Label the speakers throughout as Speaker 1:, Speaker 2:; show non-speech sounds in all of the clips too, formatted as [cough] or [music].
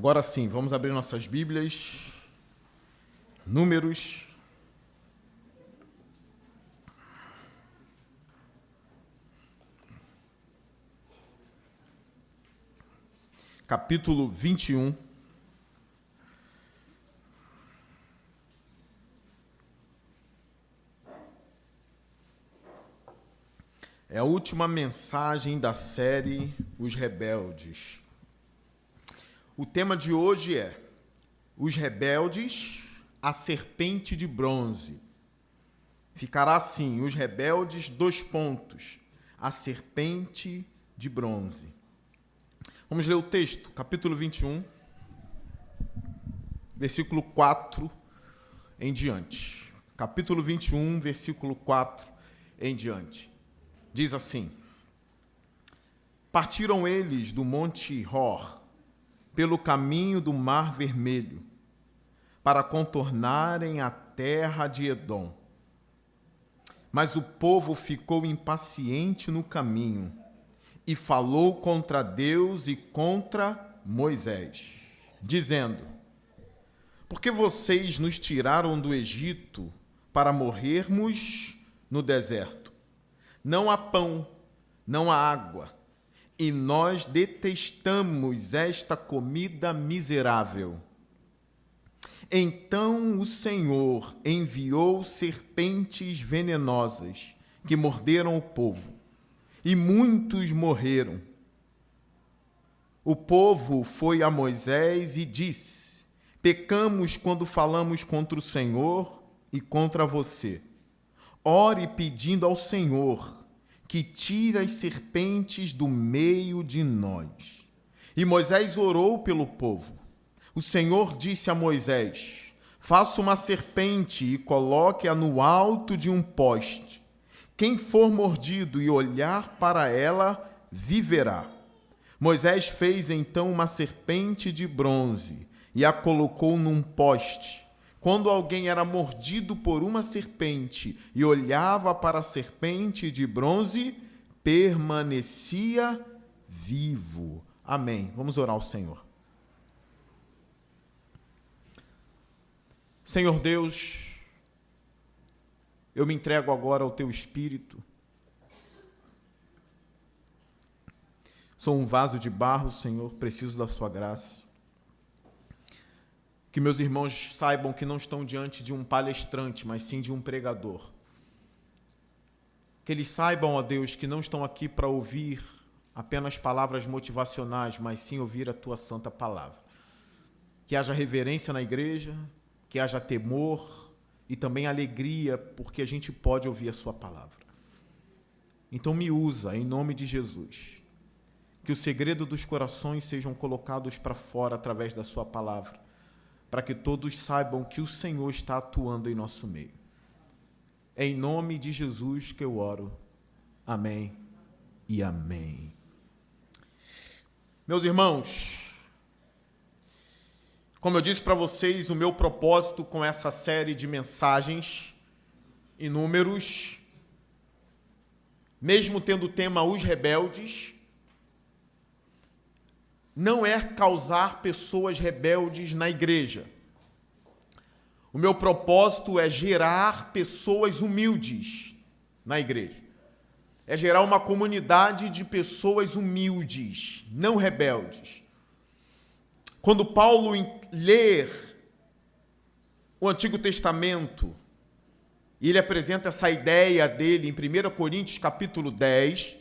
Speaker 1: Agora sim, vamos abrir nossas Bíblias. Números. Capítulo 21. Última mensagem da série Os Rebeldes. O tema de hoje é Os Rebeldes, a Serpente de Bronze. Ficará assim: Os Rebeldes, dois pontos, a Serpente de Bronze. Vamos ler o texto, capítulo 21, versículo 4 em diante. Capítulo 21, versículo 4 em diante. Diz assim: Partiram eles do monte Hor pelo caminho do Mar Vermelho, para contornarem a terra de Edom. Mas o povo ficou impaciente no caminho e falou contra Deus e contra Moisés, dizendo: Por que vocês nos tiraram do Egito para morrermos no deserto? Não há pão, não há água e nós detestamos esta comida miserável. Então o Senhor enviou serpentes venenosas que morderam o povo, e muitos morreram. O povo foi a Moisés e disse: Pecamos quando falamos contra o Senhor e contra você. Ore pedindo ao Senhor que tira as serpentes do meio de nós. E Moisés orou pelo povo. O Senhor disse a Moisés: Faça uma serpente e coloque-a no alto de um poste. Quem for mordido e olhar para ela, viverá. Moisés fez então uma serpente de bronze e a colocou num poste quando alguém era mordido por uma serpente e olhava para a serpente de bronze, permanecia vivo. Amém. Vamos orar ao Senhor. Senhor Deus, eu me entrego agora ao teu espírito. Sou um vaso de barro, Senhor, preciso da sua graça. Que meus irmãos saibam que não estão diante de um palestrante, mas sim de um pregador. Que eles saibam, ó Deus, que não estão aqui para ouvir apenas palavras motivacionais, mas sim ouvir a tua santa palavra. Que haja reverência na igreja, que haja temor e também alegria, porque a gente pode ouvir a sua palavra. Então me usa em nome de Jesus. Que o segredo dos corações sejam colocados para fora através da sua palavra para que todos saibam que o Senhor está atuando em nosso meio. É em nome de Jesus que eu oro. Amém e amém. Meus irmãos, como eu disse para vocês, o meu propósito com essa série de mensagens e números, mesmo tendo o tema Os Rebeldes, não é causar pessoas rebeldes na igreja. O meu propósito é gerar pessoas humildes na igreja. É gerar uma comunidade de pessoas humildes, não rebeldes. Quando Paulo ler o Antigo Testamento, e ele apresenta essa ideia dele em 1 Coríntios capítulo 10,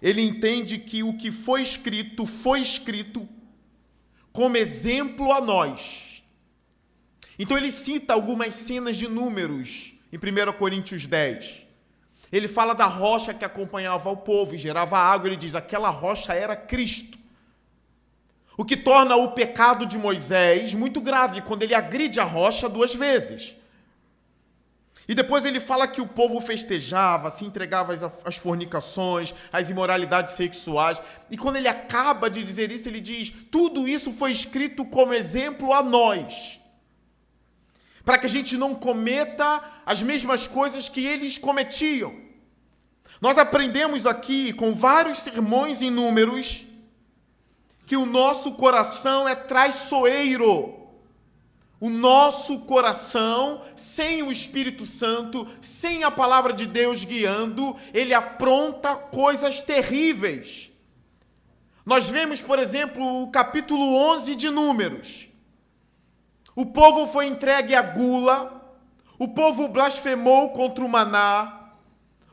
Speaker 1: ele entende que o que foi escrito foi escrito como exemplo a nós. Então ele cita algumas cenas de números em 1 Coríntios 10. Ele fala da rocha que acompanhava o povo e gerava água. Ele diz: aquela rocha era Cristo. O que torna o pecado de Moisés muito grave quando ele agride a rocha duas vezes. E depois ele fala que o povo festejava, se entregava às, fornicações, às imoralidades sexuais. E quando ele acaba de dizer isso, ele diz: tudo isso foi escrito como exemplo a nós. para que a gente não cometa as mesmas coisas que eles cometiam. Nós aprendemos aqui com vários sermões em números que o nosso coração é traiçoeiro. O nosso coração, sem o Espírito Santo, sem a palavra de Deus guiando, ele apronta coisas terríveis. Nós vemos, por exemplo, o capítulo 11 de Números. O povo foi entregue à gula, o povo blasfemou contra o maná,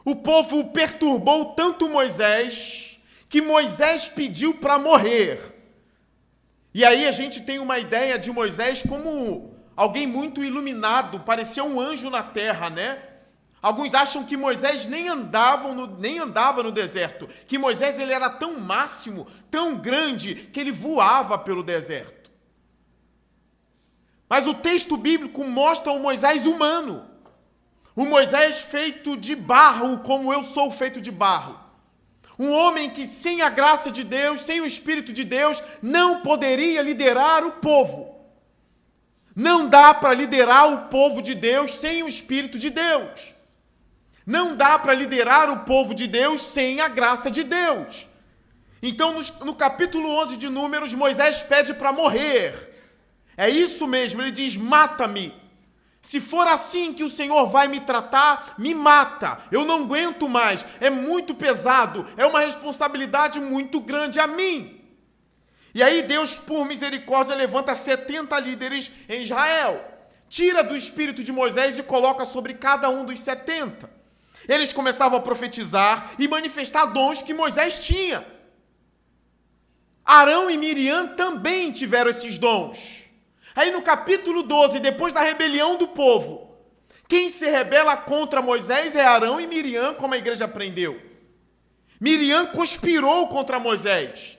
Speaker 1: o povo perturbou tanto Moisés, que Moisés pediu para morrer. E aí a gente tem uma ideia de Moisés como alguém muito iluminado, parecia um anjo na terra, né? Alguns acham que Moisés nem andava no, nem andava no deserto, que Moisés ele era tão máximo, tão grande, que ele voava pelo deserto. Mas o texto bíblico mostra o Moisés humano, o Moisés feito de barro, como eu sou feito de barro. Um homem que, sem a graça de Deus, sem o Espírito de Deus, não poderia liderar o povo. Não dá para liderar o povo de Deus sem o Espírito de Deus. Não dá para liderar o povo de Deus sem a graça de Deus. Então, no, no capítulo 11 de Números, Moisés pede para morrer. É isso mesmo, ele diz: mata-me. Se for assim que o Senhor vai me tratar, me mata. Eu não aguento mais. É muito pesado. É uma responsabilidade muito grande a mim. E aí Deus, por misericórdia, levanta 70 líderes em Israel. Tira do espírito de Moisés e coloca sobre cada um dos 70. Eles começavam a profetizar e manifestar dons que Moisés tinha. Arão e Miriam também tiveram esses dons. Aí no capítulo 12, depois da rebelião do povo, quem se rebela contra Moisés é Arão e Miriam, como a igreja aprendeu. Miriam conspirou contra Moisés.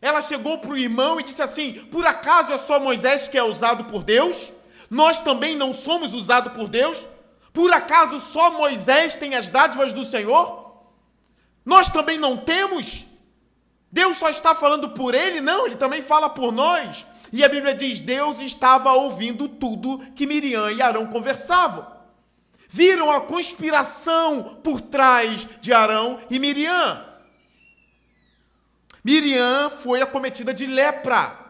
Speaker 1: Ela chegou para o irmão e disse assim: Por acaso é só Moisés que é usado por Deus? Nós também não somos usados por Deus? Por acaso só Moisés tem as dádivas do Senhor? Nós também não temos? Deus só está falando por ele? Não, ele também fala por nós. E a Bíblia diz: Deus estava ouvindo tudo que Miriam e Arão conversavam. Viram a conspiração por trás de Arão e Miriam. Miriam foi acometida de lepra.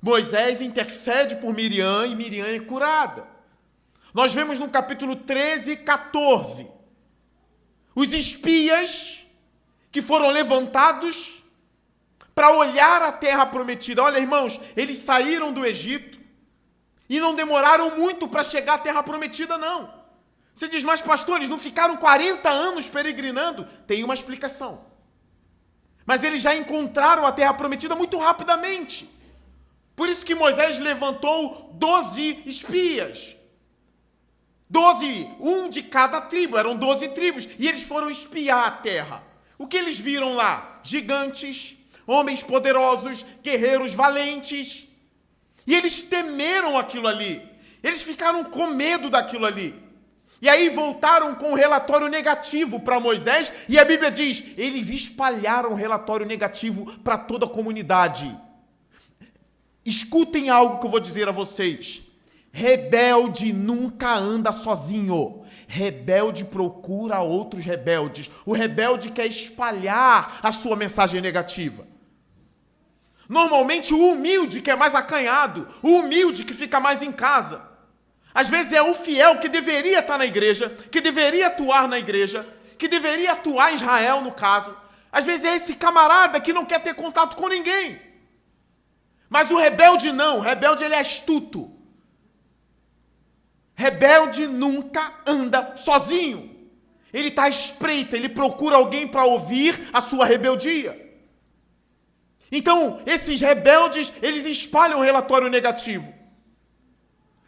Speaker 1: Moisés intercede por Miriam e Miriam é curada. Nós vemos no capítulo 13 e 14 os espias que foram levantados para olhar a terra prometida. Olha, irmãos, eles saíram do Egito e não demoraram muito para chegar à terra prometida, não. Você diz, mas pastores, não ficaram 40 anos peregrinando? Tem uma explicação. Mas eles já encontraram a terra prometida muito rapidamente. Por isso que Moisés levantou 12 espias. Doze, um de cada tribo, eram doze tribos, e eles foram espiar a terra. O que eles viram lá? Gigantes, homens poderosos, guerreiros valentes. E eles temeram aquilo ali. Eles ficaram com medo daquilo ali. E aí voltaram com um relatório negativo para Moisés, e a Bíblia diz: eles espalharam o relatório negativo para toda a comunidade. Escutem algo que eu vou dizer a vocês. Rebelde nunca anda sozinho. Rebelde procura outros rebeldes. O rebelde quer espalhar a sua mensagem negativa. Normalmente o humilde que é mais acanhado, o humilde que fica mais em casa. Às vezes é o fiel que deveria estar na igreja, que deveria atuar na igreja, que deveria atuar em Israel, no caso. Às vezes é esse camarada que não quer ter contato com ninguém. Mas o rebelde não, o rebelde ele é astuto. Rebelde nunca anda sozinho. Ele está à espreita, ele procura alguém para ouvir a sua rebeldia. Então, esses rebeldes, eles espalham o relatório negativo.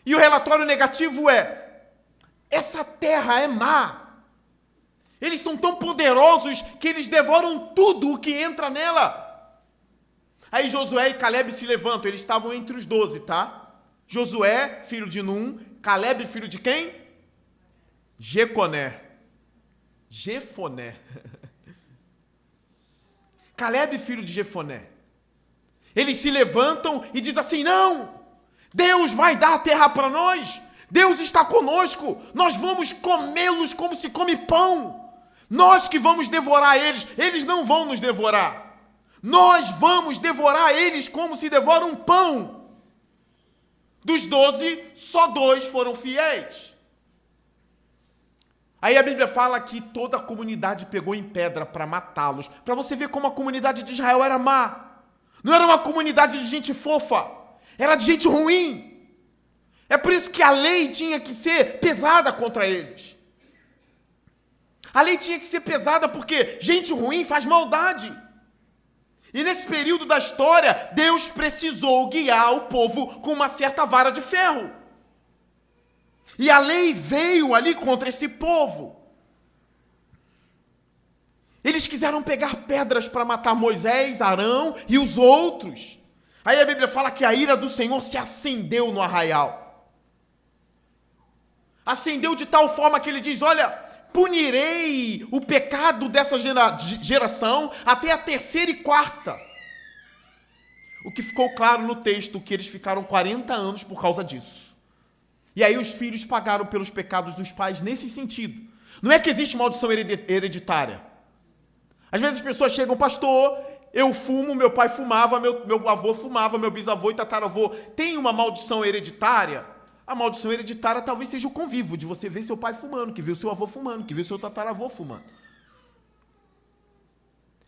Speaker 1: E o relatório negativo é: essa terra é má. Eles são tão poderosos que eles devoram tudo o que entra nela. Aí Josué e Caleb se levantam, eles estavam entre os doze, tá? Josué, filho de Num, Caleb, filho de quem? Jeconé. Jefoné. [laughs] Caleb, filho de Jefoné. Eles se levantam e diz assim: "Não! Deus vai dar a terra para nós. Deus está conosco. Nós vamos comê-los como se come pão. Nós que vamos devorar eles, eles não vão nos devorar. Nós vamos devorar eles como se devora um pão. Dos doze, só dois foram fiéis. Aí a Bíblia fala que toda a comunidade pegou em pedra para matá-los, para você ver como a comunidade de Israel era má. Não era uma comunidade de gente fofa, era de gente ruim. É por isso que a lei tinha que ser pesada contra eles. A lei tinha que ser pesada porque gente ruim faz maldade. E nesse período da história, Deus precisou guiar o povo com uma certa vara de ferro. E a lei veio ali contra esse povo. Eles quiseram pegar pedras para matar Moisés, Arão e os outros. Aí a Bíblia fala que a ira do Senhor se acendeu no arraial. Acendeu de tal forma que ele diz: Olha, punirei o pecado dessa geração até a terceira e quarta. O que ficou claro no texto que eles ficaram 40 anos por causa disso. E aí os filhos pagaram pelos pecados dos pais nesse sentido. Não é que existe maldição hereditária. Às vezes as pessoas chegam, pastor, eu fumo, meu pai fumava, meu, meu avô fumava, meu bisavô e tataravô. Tem uma maldição hereditária? A maldição hereditária talvez seja o convívio de você ver seu pai fumando, que viu seu avô fumando, que viu seu tataravô fumando.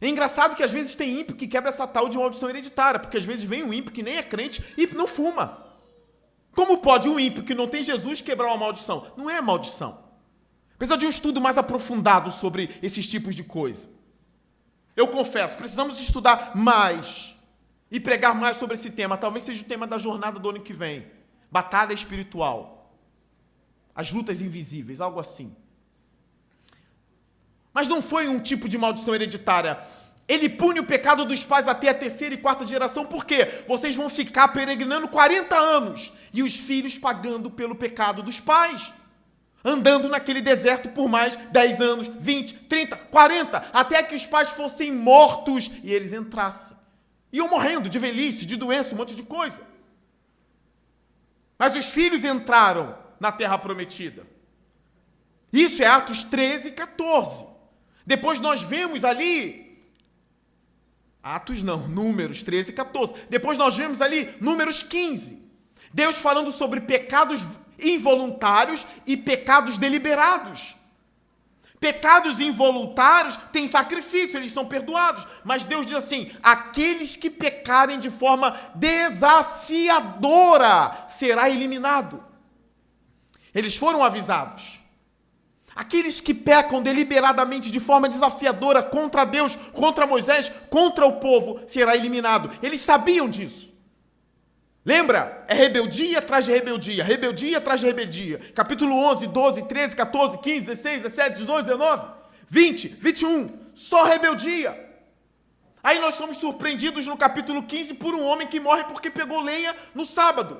Speaker 1: É engraçado que às vezes tem ímpio que quebra essa tal de maldição hereditária, porque às vezes vem um ímpio que nem é crente e não fuma. Como pode um ímpio que não tem Jesus quebrar uma maldição? Não é maldição. Precisa de um estudo mais aprofundado sobre esses tipos de coisa. Eu confesso, precisamos estudar mais e pregar mais sobre esse tema. Talvez seja o tema da jornada do ano que vem. Batalha espiritual. As lutas invisíveis, algo assim. Mas não foi um tipo de maldição hereditária. Ele pune o pecado dos pais até a terceira e quarta geração, porque vocês vão ficar peregrinando 40 anos e os filhos pagando pelo pecado dos pais. Andando naquele deserto por mais 10 anos, 20, 30, 40, até que os pais fossem mortos e eles entrassem. Iam morrendo de velhice, de doença, um monte de coisa. Mas os filhos entraram na terra prometida. Isso é Atos 13 e 14. Depois nós vemos ali. Atos não, Números 13 e 14. Depois nós vemos ali Números 15. Deus falando sobre pecados involuntários e pecados deliberados. Pecados involuntários têm sacrifício, eles são perdoados. Mas Deus diz assim: aqueles que pecarem de forma desafiadora será eliminado. Eles foram avisados. Aqueles que pecam deliberadamente de forma desafiadora contra Deus, contra Moisés, contra o povo, será eliminado. Eles sabiam disso. Lembra? É rebeldia atrás de rebeldia, rebeldia atrás de rebeldia. Capítulo 11, 12, 13, 14, 15, 16, 17, 18, 19, 20, 21. Só rebeldia. Aí nós somos surpreendidos no capítulo 15 por um homem que morre porque pegou lenha no sábado.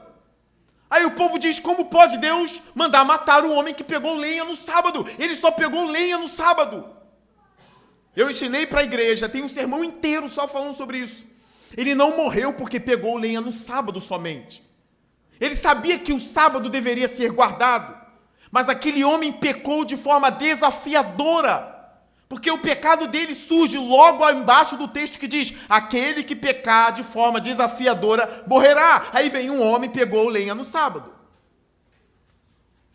Speaker 1: Aí o povo diz: como pode Deus mandar matar um homem que pegou lenha no sábado? Ele só pegou lenha no sábado. Eu ensinei para a igreja, tem um sermão inteiro só falando sobre isso. Ele não morreu porque pegou lenha no sábado somente. Ele sabia que o sábado deveria ser guardado, mas aquele homem pecou de forma desafiadora. Porque o pecado dele surge logo embaixo do texto que diz: aquele que pecar de forma desafiadora morrerá. Aí vem um homem pegou lenha no sábado.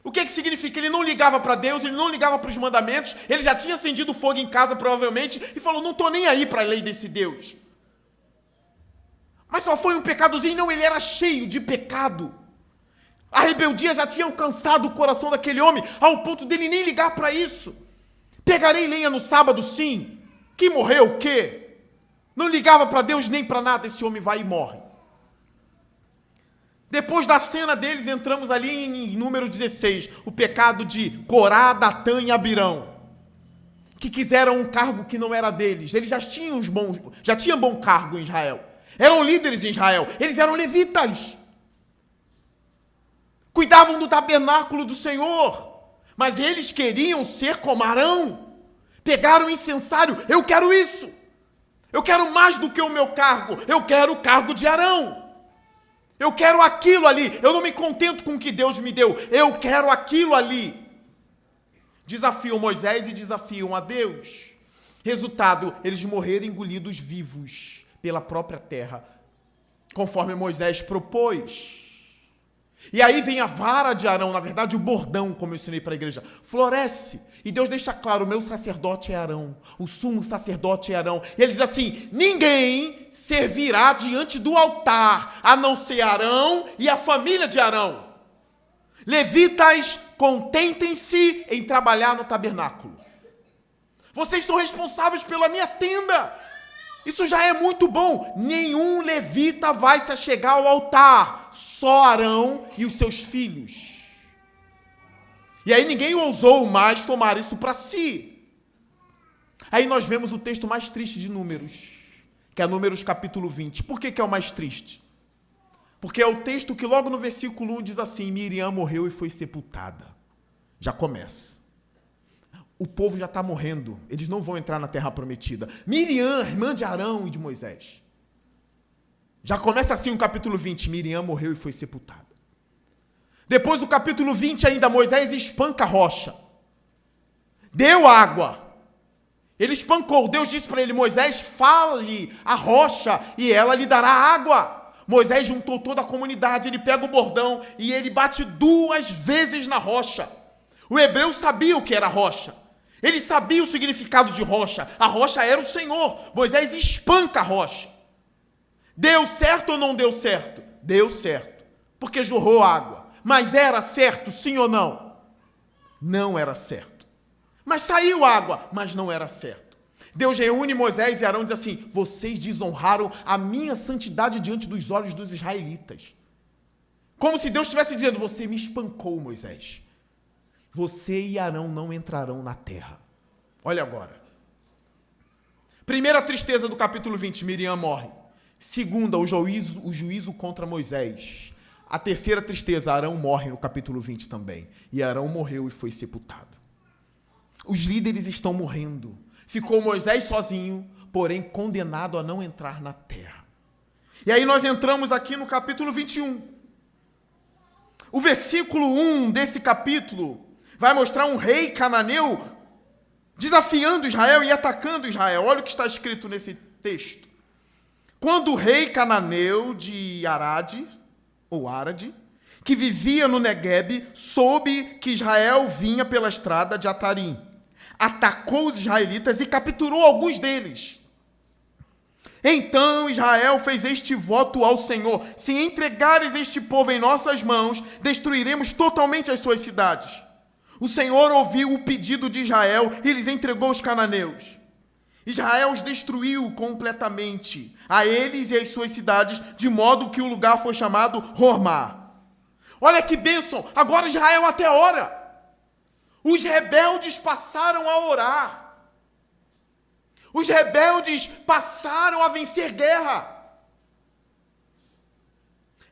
Speaker 1: O que, que significa? Ele não ligava para Deus, ele não ligava para os mandamentos, ele já tinha acendido fogo em casa, provavelmente, e falou: Não estou nem aí para a lei desse Deus. Mas só foi um pecadozinho, não, ele era cheio de pecado. A rebeldia já tinha alcançado o coração daquele homem, ao ponto dele nem ligar para isso. Pegarei lenha no sábado, sim. Que morreu o quê? Não ligava para Deus nem para nada, esse homem vai e morre. Depois da cena deles, entramos ali em número 16, o pecado de Corá, Datã e Abirão, que quiseram um cargo que não era deles. Eles já tinham, os bons, já tinham bom cargo em Israel. Eram líderes em Israel. Eles eram levitas. Cuidavam do tabernáculo do Senhor. Mas eles queriam ser como Arão. Pegaram o incensário. Eu quero isso. Eu quero mais do que o meu cargo. Eu quero o cargo de Arão. Eu quero aquilo ali. Eu não me contento com o que Deus me deu. Eu quero aquilo ali. Desafiam Moisés e desafiam a Deus. Resultado, eles morreram engolidos vivos pela própria terra, conforme Moisés propôs. E aí vem a vara de Arão, na verdade o bordão, como eu ensinei para a igreja, floresce. E Deus deixa claro: o meu sacerdote é Arão, o sumo sacerdote é Arão. E ele diz assim: ninguém servirá diante do altar, a não ser Arão e a família de Arão. Levitas, contentem-se em trabalhar no tabernáculo. Vocês são responsáveis pela minha tenda. Isso já é muito bom. Nenhum levita vai se chegar ao altar, só Arão e os seus filhos. E aí ninguém ousou mais tomar isso para si. Aí nós vemos o texto mais triste de Números, que é Números capítulo 20. Por que, que é o mais triste? Porque é o texto que logo no versículo 1 diz assim: Miriam morreu e foi sepultada. Já começa. O povo já está morrendo, eles não vão entrar na terra prometida. Miriam, irmã de Arão e de Moisés. Já começa assim o capítulo 20: Miriam morreu e foi sepultada. Depois do capítulo 20 ainda, Moisés espanca a rocha. Deu água. Ele espancou. Deus disse para ele: Moisés, fale a rocha e ela lhe dará água. Moisés juntou toda a comunidade, ele pega o bordão e ele bate duas vezes na rocha. O hebreu sabia o que era rocha. Ele sabia o significado de rocha. A rocha era o Senhor. Moisés espanca a rocha. Deu certo ou não deu certo? Deu certo. Porque jorrou água. Mas era certo, sim ou não? Não era certo. Mas saiu água, mas não era certo. Deus reúne Moisés e Arão e diz assim: Vocês desonraram a minha santidade diante dos olhos dos israelitas. Como se Deus estivesse dizendo: Você me espancou, Moisés. Você e Arão não entrarão na terra. Olha agora. Primeira tristeza do capítulo 20: Miriam morre. Segunda, o juízo, o juízo contra Moisés. A terceira tristeza, Arão morre no capítulo 20 também. E Arão morreu e foi sepultado. Os líderes estão morrendo. Ficou Moisés sozinho, porém condenado a não entrar na terra. E aí nós entramos aqui no capítulo 21. O versículo 1 desse capítulo vai mostrar um rei cananeu desafiando Israel e atacando Israel. Olha o que está escrito nesse texto. Quando o rei cananeu de Arade, ou Arade, que vivia no Negueb, soube que Israel vinha pela estrada de Atarim. Atacou os israelitas e capturou alguns deles. Então Israel fez este voto ao Senhor: Se entregares este povo em nossas mãos, destruiremos totalmente as suas cidades. O Senhor ouviu o pedido de Israel e lhes entregou os cananeus. Israel os destruiu completamente, a eles e as suas cidades, de modo que o lugar foi chamado Hormá. Olha que bênção! Agora Israel até ora. Os rebeldes passaram a orar. Os rebeldes passaram a vencer guerra.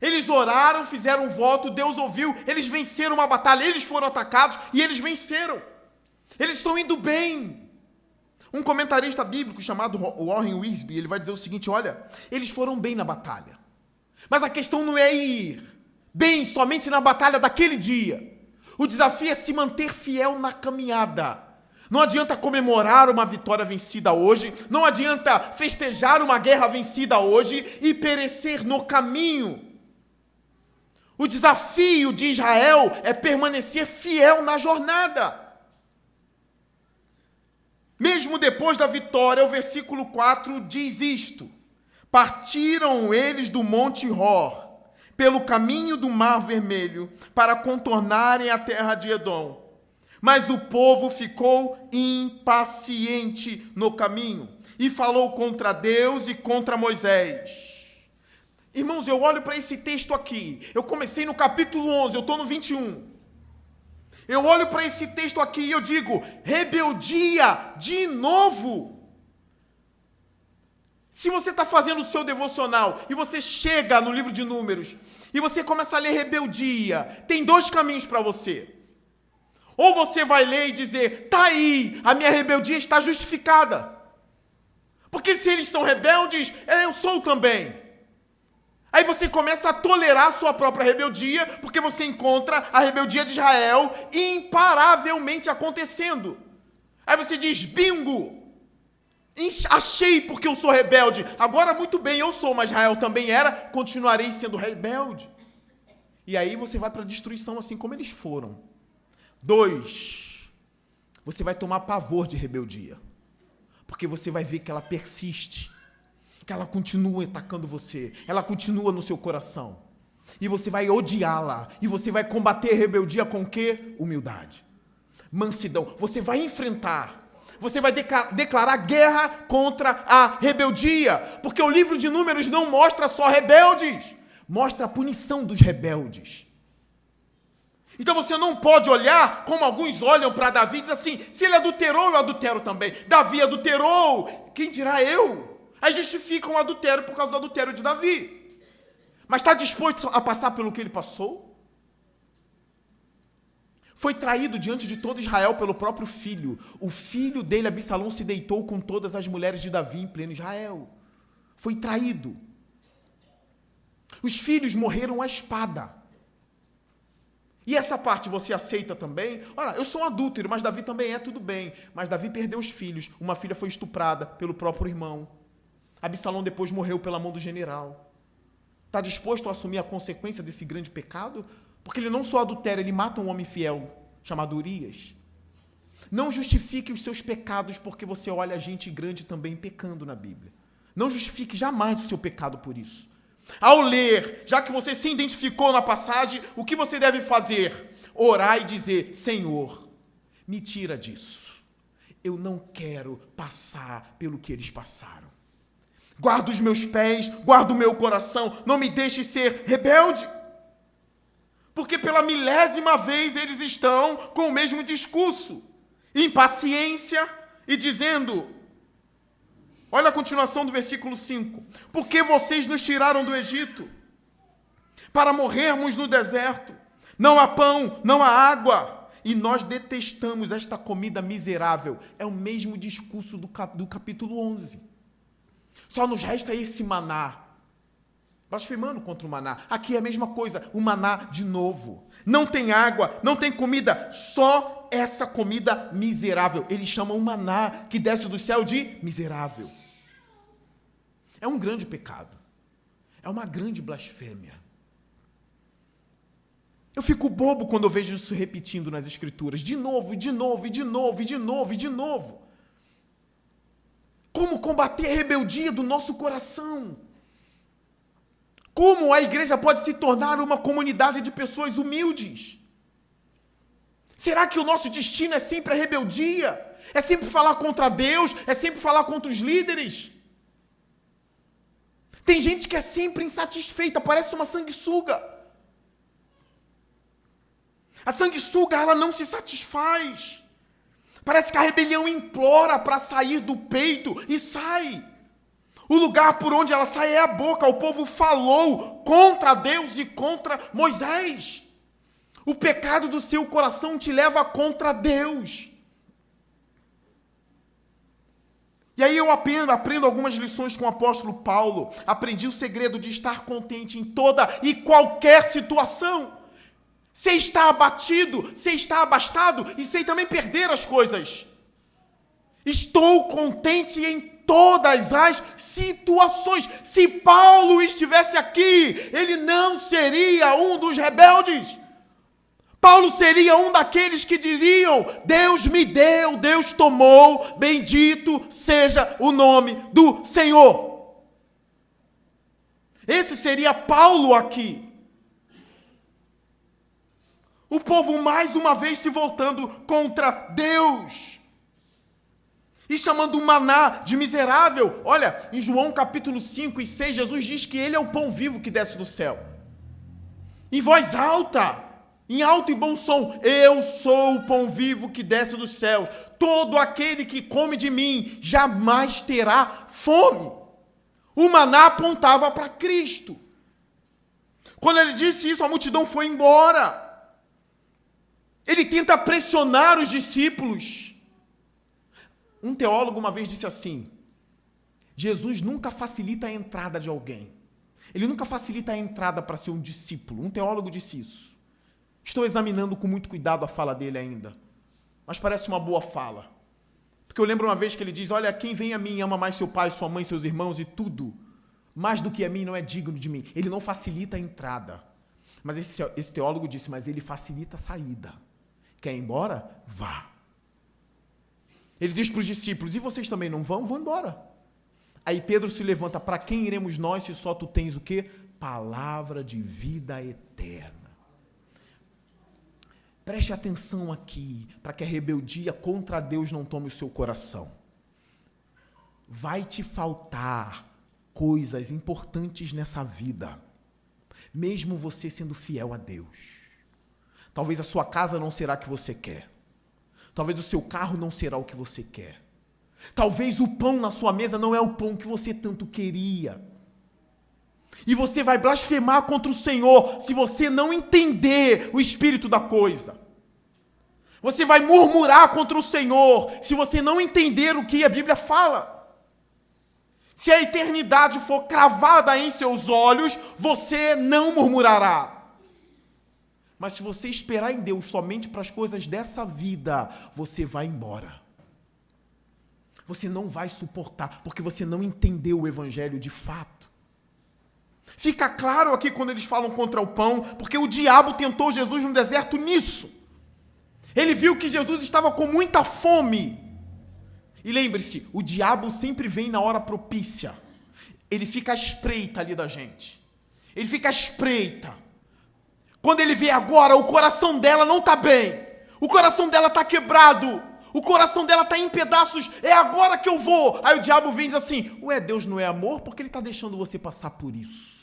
Speaker 1: Eles oraram, fizeram um voto, Deus ouviu, eles venceram uma batalha, eles foram atacados e eles venceram. Eles estão indo bem. Um comentarista bíblico chamado Warren Wisby, ele vai dizer o seguinte, olha, eles foram bem na batalha. Mas a questão não é ir bem somente na batalha daquele dia. O desafio é se manter fiel na caminhada. Não adianta comemorar uma vitória vencida hoje, não adianta festejar uma guerra vencida hoje e perecer no caminho. O desafio de Israel é permanecer fiel na jornada. Mesmo depois da vitória, o versículo 4 diz isto: Partiram eles do Monte Hor, pelo caminho do Mar Vermelho, para contornarem a terra de Edom. Mas o povo ficou impaciente no caminho e falou contra Deus e contra Moisés. Irmãos, eu olho para esse texto aqui. Eu comecei no capítulo 11, eu estou no 21. Eu olho para esse texto aqui e eu digo: rebeldia de novo. Se você está fazendo o seu devocional e você chega no livro de Números e você começa a ler rebeldia, tem dois caminhos para você. Ou você vai ler e dizer: tá aí, a minha rebeldia está justificada. Porque se eles são rebeldes, eu sou também. Aí você começa a tolerar a sua própria rebeldia, porque você encontra a rebeldia de Israel imparavelmente acontecendo. Aí você diz: bingo! Achei porque eu sou rebelde. Agora, muito bem, eu sou, mas Israel também era, continuarei sendo rebelde. E aí você vai para a destruição, assim como eles foram. Dois, você vai tomar pavor de rebeldia, porque você vai ver que ela persiste que ela continua atacando você, ela continua no seu coração. E você vai odiá-la, e você vai combater a rebeldia com que? Humildade. Mansidão. Você vai enfrentar você vai declarar guerra contra a rebeldia, porque o livro de Números não mostra só rebeldes, mostra a punição dos rebeldes. Então você não pode olhar como alguns olham para Davi e dizer assim: se ele adulterou, eu adultero também. Davi adulterou, quem dirá eu? Aí justificam o adultério por causa do adultério de Davi. Mas está disposto a passar pelo que ele passou? Foi traído diante de todo Israel pelo próprio filho. O filho dele, Absalão, se deitou com todas as mulheres de Davi em pleno Israel. Foi traído. Os filhos morreram à espada. E essa parte você aceita também? Olha, eu sou um adúltero, mas Davi também é, tudo bem. Mas Davi perdeu os filhos. Uma filha foi estuprada pelo próprio irmão. Absalão depois morreu pela mão do general. Está disposto a assumir a consequência desse grande pecado? Porque ele não só adultera, ele mata um homem fiel chamado Urias. Não justifique os seus pecados porque você olha a gente grande também pecando na Bíblia. Não justifique jamais o seu pecado por isso. Ao ler, já que você se identificou na passagem, o que você deve fazer? Orar e dizer: Senhor, me tira disso. Eu não quero passar pelo que eles passaram guarda os meus pés, guarda o meu coração, não me deixe ser rebelde. Porque pela milésima vez eles estão com o mesmo discurso, impaciência e dizendo: Olha a continuação do versículo 5: Porque vocês nos tiraram do Egito para morrermos no deserto, não há pão, não há água, e nós detestamos esta comida miserável. É o mesmo discurso do, do capítulo 11. Só nos resta esse maná. Blasfemando contra o maná. Aqui é a mesma coisa, o maná de novo. Não tem água, não tem comida, só essa comida miserável. Eles chamam o maná que desce do céu de miserável. É um grande pecado. É uma grande blasfêmia. Eu fico bobo quando eu vejo isso repetindo nas escrituras, de novo, de novo, de novo, de novo, de novo. Como combater a rebeldia do nosso coração? Como a igreja pode se tornar uma comunidade de pessoas humildes? Será que o nosso destino é sempre a rebeldia? É sempre falar contra Deus? É sempre falar contra os líderes? Tem gente que é sempre insatisfeita, parece uma sanguessuga. A sanguessuga, ela não se satisfaz. Parece que a rebelião implora para sair do peito e sai. O lugar por onde ela sai é a boca. O povo falou contra Deus e contra Moisés. O pecado do seu coração te leva contra Deus. E aí eu aprendo, aprendo algumas lições com o apóstolo Paulo. Aprendi o segredo de estar contente em toda e qualquer situação. Sei estar abatido, sei estar abastado e sei também perder as coisas. Estou contente em todas as situações. Se Paulo estivesse aqui, ele não seria um dos rebeldes. Paulo seria um daqueles que diriam: Deus me deu, Deus tomou, bendito seja o nome do Senhor. Esse seria Paulo aqui. O povo mais uma vez se voltando contra Deus. E chamando o maná de miserável. Olha, em João capítulo 5 e 6, Jesus diz que ele é o pão vivo que desce do céu. Em voz alta, em alto e bom som: Eu sou o pão vivo que desce dos céus. Todo aquele que come de mim jamais terá fome. O maná apontava para Cristo. Quando ele disse isso, a multidão foi embora. Ele tenta pressionar os discípulos. Um teólogo uma vez disse assim: Jesus nunca facilita a entrada de alguém. Ele nunca facilita a entrada para ser um discípulo. Um teólogo disse isso. Estou examinando com muito cuidado a fala dele ainda. Mas parece uma boa fala. Porque eu lembro uma vez que ele diz: Olha, quem vem a mim ama mais seu pai, sua mãe, seus irmãos e tudo, mais do que a mim não é digno de mim. Ele não facilita a entrada. Mas esse, esse teólogo disse: Mas ele facilita a saída. Quer ir embora? Vá. Ele diz para os discípulos: E vocês também não vão? Vão embora. Aí Pedro se levanta: Para quem iremos nós se só tu tens o quê? Palavra de vida eterna. Preste atenção aqui, para que a rebeldia contra Deus não tome o seu coração. Vai te faltar coisas importantes nessa vida, mesmo você sendo fiel a Deus. Talvez a sua casa não será o que você quer. Talvez o seu carro não será o que você quer. Talvez o pão na sua mesa não é o pão que você tanto queria. E você vai blasfemar contra o Senhor se você não entender o espírito da coisa. Você vai murmurar contra o Senhor se você não entender o que a Bíblia fala. Se a eternidade for cravada em seus olhos, você não murmurará. Mas se você esperar em Deus somente para as coisas dessa vida, você vai embora. Você não vai suportar, porque você não entendeu o Evangelho de fato. Fica claro aqui quando eles falam contra o pão, porque o diabo tentou Jesus no deserto nisso. Ele viu que Jesus estava com muita fome. E lembre-se, o diabo sempre vem na hora propícia. Ele fica à espreita ali da gente. Ele fica à espreita. Quando ele vê agora, o coração dela não está bem. O coração dela está quebrado. O coração dela está em pedaços. É agora que eu vou. Aí o diabo vem e diz assim: Ué, Deus não é amor? Por que ele está deixando você passar por isso?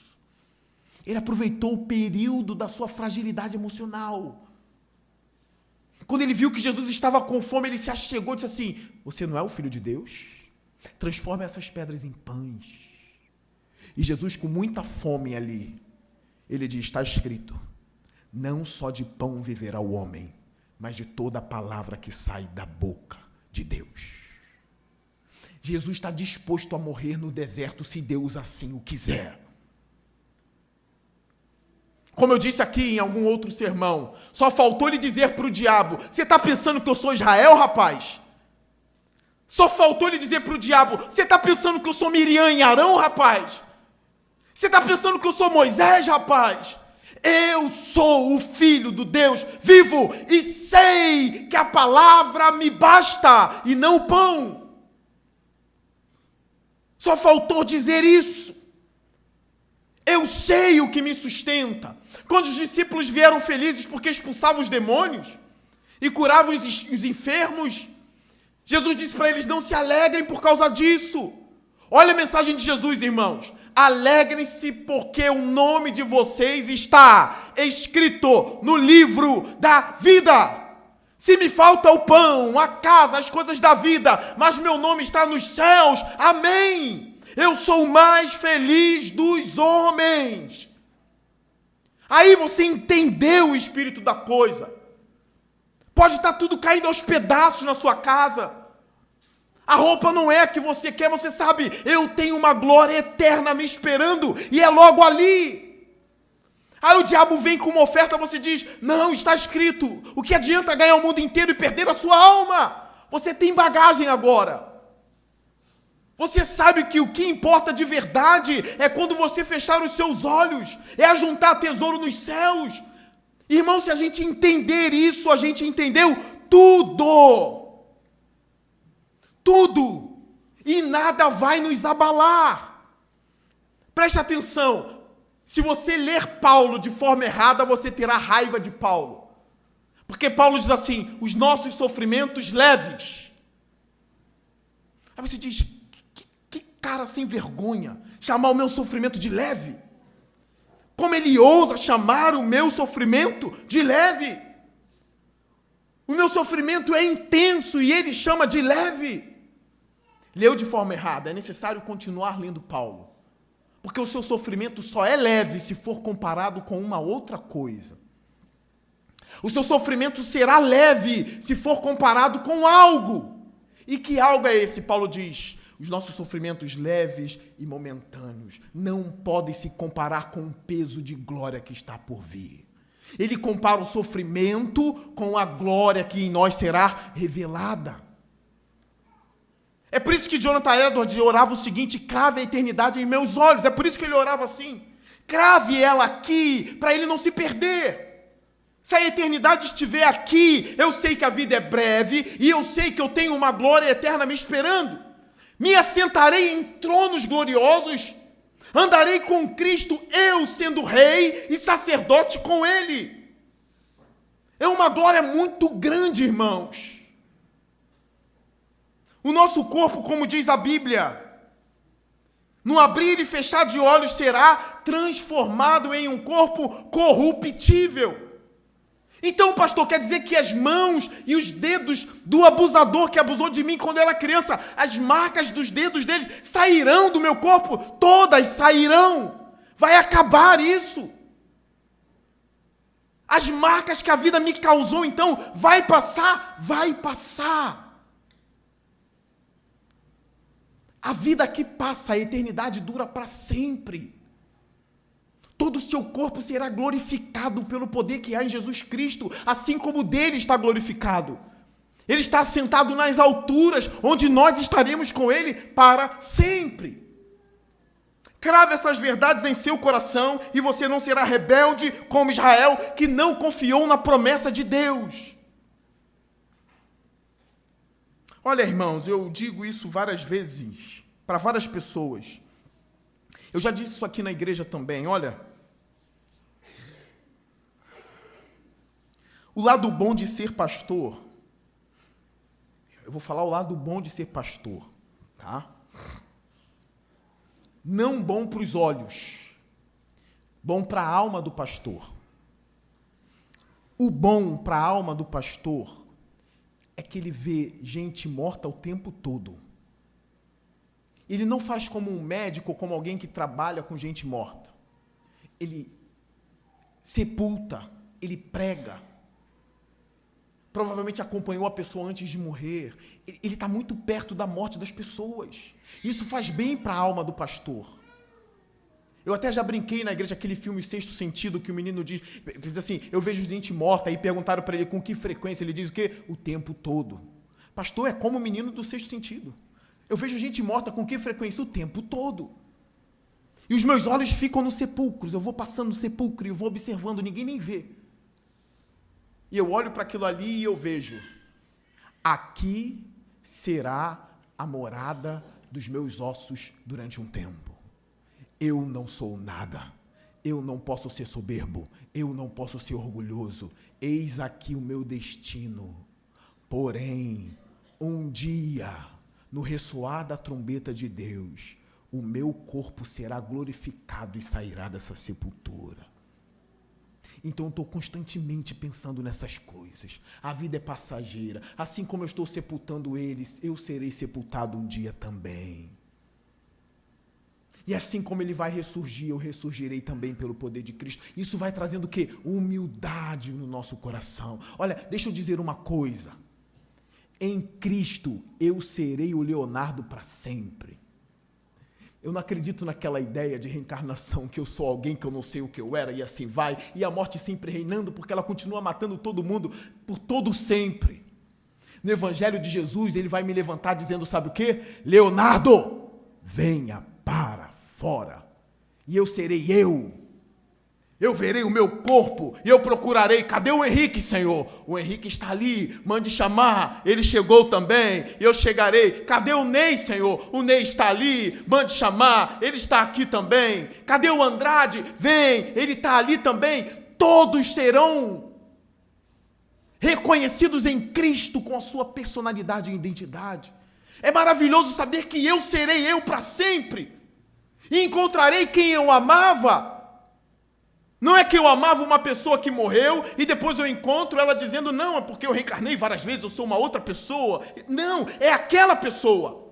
Speaker 1: Ele aproveitou o período da sua fragilidade emocional. Quando ele viu que Jesus estava com fome, ele se achegou e disse assim: Você não é o filho de Deus? Transforme essas pedras em pães. E Jesus, com muita fome ali, ele diz: Está escrito: Não só de pão viverá o homem, mas de toda a palavra que sai da boca de Deus. Jesus está disposto a morrer no deserto se Deus assim o quiser. Como eu disse aqui em algum outro sermão, só faltou lhe dizer para o diabo: Você está pensando que eu sou Israel, rapaz? Só faltou lhe dizer para o diabo: Você está pensando que eu sou Miriam e Arão, rapaz? Você está pensando que eu sou Moisés, rapaz? Eu sou o filho do Deus vivo e sei que a palavra me basta e não o pão. Só faltou dizer isso. Eu sei o que me sustenta. Quando os discípulos vieram felizes porque expulsavam os demônios e curavam os, os enfermos, Jesus disse para eles: não se alegrem por causa disso. Olha a mensagem de Jesus, irmãos. Alegrem-se porque o nome de vocês está escrito no livro da vida. Se me falta o pão, a casa, as coisas da vida, mas meu nome está nos céus, amém. Eu sou o mais feliz dos homens. Aí você entendeu o espírito da coisa. Pode estar tudo caindo aos pedaços na sua casa. A roupa não é a que você quer, você sabe, eu tenho uma glória eterna me esperando e é logo ali. Aí o diabo vem com uma oferta, você diz: Não, está escrito. O que adianta ganhar o mundo inteiro e perder a sua alma? Você tem bagagem agora. Você sabe que o que importa de verdade é quando você fechar os seus olhos, é ajuntar tesouro nos céus. Irmão, se a gente entender isso, a gente entendeu tudo. Tudo. E nada vai nos abalar. Preste atenção. Se você ler Paulo de forma errada, você terá raiva de Paulo. Porque Paulo diz assim: os nossos sofrimentos leves. Aí você diz: cara sem vergonha, chamar o meu sofrimento de leve. Como ele ousa chamar o meu sofrimento de leve? O meu sofrimento é intenso e ele chama de leve. Leu de forma errada, é necessário continuar lendo Paulo. Porque o seu sofrimento só é leve se for comparado com uma outra coisa. O seu sofrimento será leve se for comparado com algo. E que algo é esse? Paulo diz: os nossos sofrimentos leves e momentâneos não podem se comparar com o peso de glória que está por vir. Ele compara o sofrimento com a glória que em nós será revelada. É por isso que Jonathan Edwards orava o seguinte: crave a eternidade em meus olhos. É por isso que ele orava assim: crave ela aqui, para ele não se perder. Se a eternidade estiver aqui, eu sei que a vida é breve e eu sei que eu tenho uma glória eterna me esperando. Me assentarei em tronos gloriosos, andarei com Cristo, eu sendo rei e sacerdote com Ele. É uma glória muito grande, irmãos. O nosso corpo, como diz a Bíblia, no abrir e fechar de olhos será transformado em um corpo corruptível. Então, pastor, quer dizer que as mãos e os dedos do abusador que abusou de mim quando eu era criança, as marcas dos dedos dele sairão do meu corpo? Todas sairão. Vai acabar isso. As marcas que a vida me causou, então, vai passar? Vai passar. A vida que passa, a eternidade dura para sempre todo o seu corpo será glorificado pelo poder que há em Jesus Cristo, assim como o dele está glorificado. Ele está sentado nas alturas, onde nós estaremos com ele para sempre. Crave essas verdades em seu coração e você não será rebelde como Israel, que não confiou na promessa de Deus. Olha, irmãos, eu digo isso várias vezes para várias pessoas. Eu já disse isso aqui na igreja também. Olha, O lado bom de ser pastor. Eu vou falar o lado bom de ser pastor, tá? Não bom para os olhos, bom para a alma do pastor. O bom para a alma do pastor é que ele vê gente morta o tempo todo. Ele não faz como um médico ou como alguém que trabalha com gente morta. Ele sepulta, ele prega, provavelmente acompanhou a pessoa antes de morrer. Ele está muito perto da morte das pessoas. Isso faz bem para a alma do pastor. Eu até já brinquei na igreja aquele filme Sexto Sentido que o menino diz, diz assim: eu vejo gente morta. Aí perguntaram para ele com que frequência. Ele diz o quê? O tempo todo. Pastor, é como o menino do Sexto Sentido. Eu vejo gente morta com que frequência? O tempo todo. E os meus olhos ficam nos sepulcros. Eu vou passando no sepulcro e eu vou observando, ninguém nem vê. E eu olho para aquilo ali e eu vejo: aqui será a morada dos meus ossos durante um tempo. Eu não sou nada. Eu não posso ser soberbo. Eu não posso ser orgulhoso. Eis aqui o meu destino. Porém, um dia, no ressoar da trombeta de Deus, o meu corpo será glorificado e sairá dessa sepultura. Então eu estou constantemente pensando nessas coisas. A vida é passageira. Assim como eu estou sepultando eles, eu serei sepultado um dia também. E assim como ele vai ressurgir, eu ressurgirei também pelo poder de Cristo. Isso vai trazendo o quê? Humildade no nosso coração. Olha, deixa eu dizer uma coisa. Em Cristo eu serei o Leonardo para sempre. Eu não acredito naquela ideia de reencarnação, que eu sou alguém que eu não sei o que eu era e assim vai, e a morte sempre reinando, porque ela continua matando todo mundo por todo sempre. No Evangelho de Jesus, ele vai me levantar dizendo: sabe o que? Leonardo, venha fora, e eu serei eu eu verei o meu corpo e eu procurarei. Cadê o Henrique, Senhor? O Henrique está ali, mande chamar. Ele chegou também, eu chegarei. Cadê o Ney, Senhor? O Ney está ali, mande chamar. Ele está aqui também. Cadê o Andrade? Vem, ele está ali também. Todos serão reconhecidos em Cristo com a sua personalidade e identidade. É maravilhoso saber que eu serei eu para sempre e encontrarei quem eu amava não é que eu amava uma pessoa que morreu e depois eu encontro ela dizendo, não, é porque eu reencarnei várias vezes, eu sou uma outra pessoa. Não, é aquela pessoa.